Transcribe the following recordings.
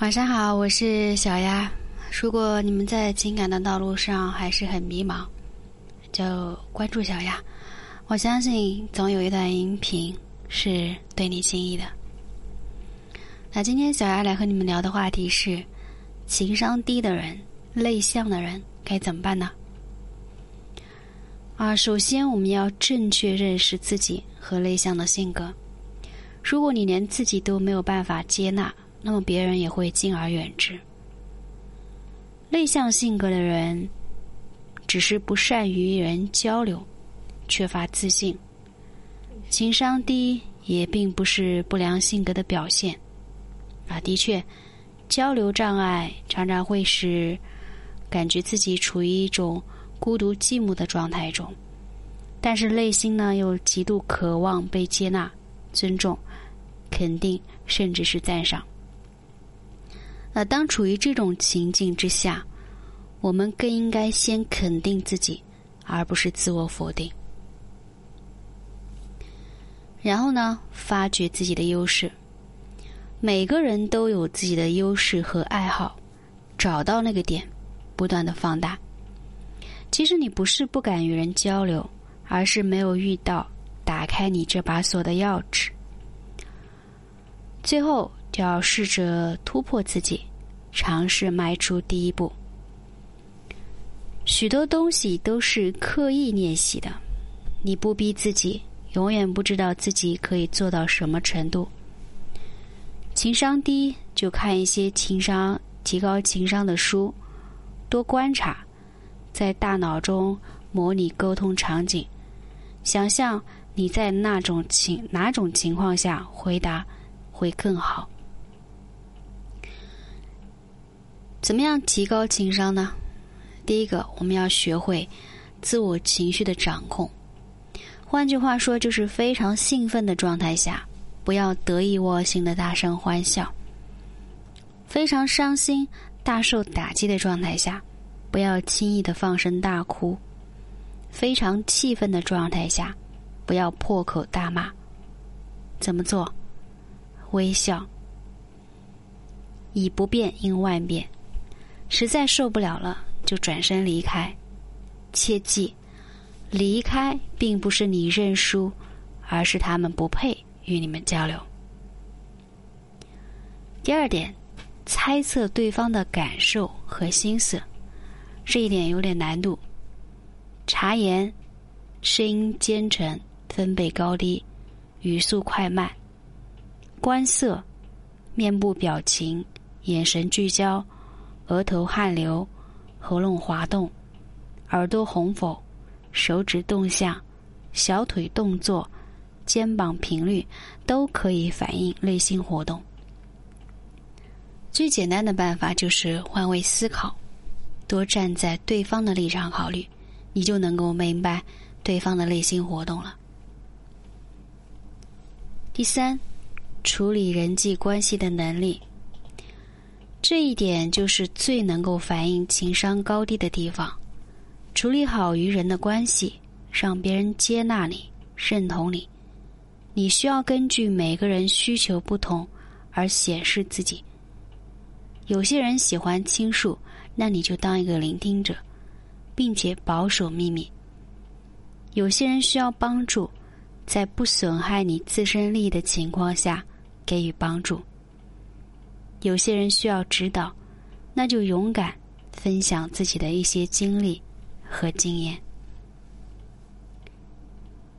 晚上好，我是小丫。如果你们在情感的道路上还是很迷茫，就关注小丫。我相信总有一段音频是对你心意的。那今天小丫来和你们聊的话题是：情商低的人、内向的人该怎么办呢？啊，首先我们要正确认识自己和内向的性格。如果你连自己都没有办法接纳，那么别人也会敬而远之。内向性格的人，只是不善于与人交流，缺乏自信。情商低也并不是不良性格的表现。啊，的确，交流障碍常常会使感觉自己处于一种孤独寂寞的状态中，但是内心呢又极度渴望被接纳、尊重、肯定，甚至是赞赏。那当处于这种情境之下，我们更应该先肯定自己，而不是自我否定。然后呢，发掘自己的优势。每个人都有自己的优势和爱好，找到那个点，不断的放大。其实你不是不敢与人交流，而是没有遇到打开你这把锁的钥匙。最后。就要试着突破自己，尝试迈出第一步。许多东西都是刻意练习的，你不逼自己，永远不知道自己可以做到什么程度。情商低，就看一些情商提高情商的书，多观察，在大脑中模拟沟通场景，想象你在那种情哪种情况下回答会更好。怎么样提高情商呢？第一个，我们要学会自我情绪的掌控。换句话说，就是非常兴奋的状态下，不要得意忘形的大声欢笑；非常伤心、大受打击的状态下，不要轻易的放声大哭；非常气愤的状态下，不要破口大骂。怎么做？微笑，以不变应万变。实在受不了了，就转身离开。切记，离开并不是你认输，而是他们不配与你们交流。第二点，猜测对方的感受和心思，这一点有点难度。察言，声音尖沉，分贝高低，语速快慢，观色，面部表情，眼神聚焦。额头汗流，喉咙滑动，耳朵红否，手指动向，小腿动作，肩膀频率，都可以反映内心活动。最简单的办法就是换位思考，多站在对方的立场考虑，你就能够明白对方的内心活动了。第三，处理人际关系的能力。这一点就是最能够反映情商高低的地方。处理好与人的关系，让别人接纳你、认同你。你需要根据每个人需求不同而显示自己。有些人喜欢倾诉，那你就当一个聆听者，并且保守秘密。有些人需要帮助，在不损害你自身利益的情况下给予帮助。有些人需要指导，那就勇敢分享自己的一些经历和经验。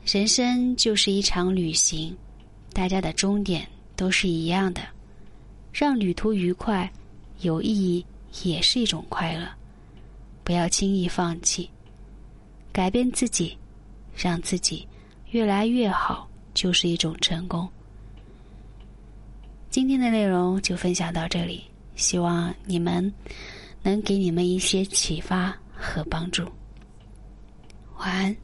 人生就是一场旅行，大家的终点都是一样的，让旅途愉快、有意义也是一种快乐。不要轻易放弃，改变自己，让自己越来越好，就是一种成功。今天的内容就分享到这里，希望你们能给你们一些启发和帮助。晚安。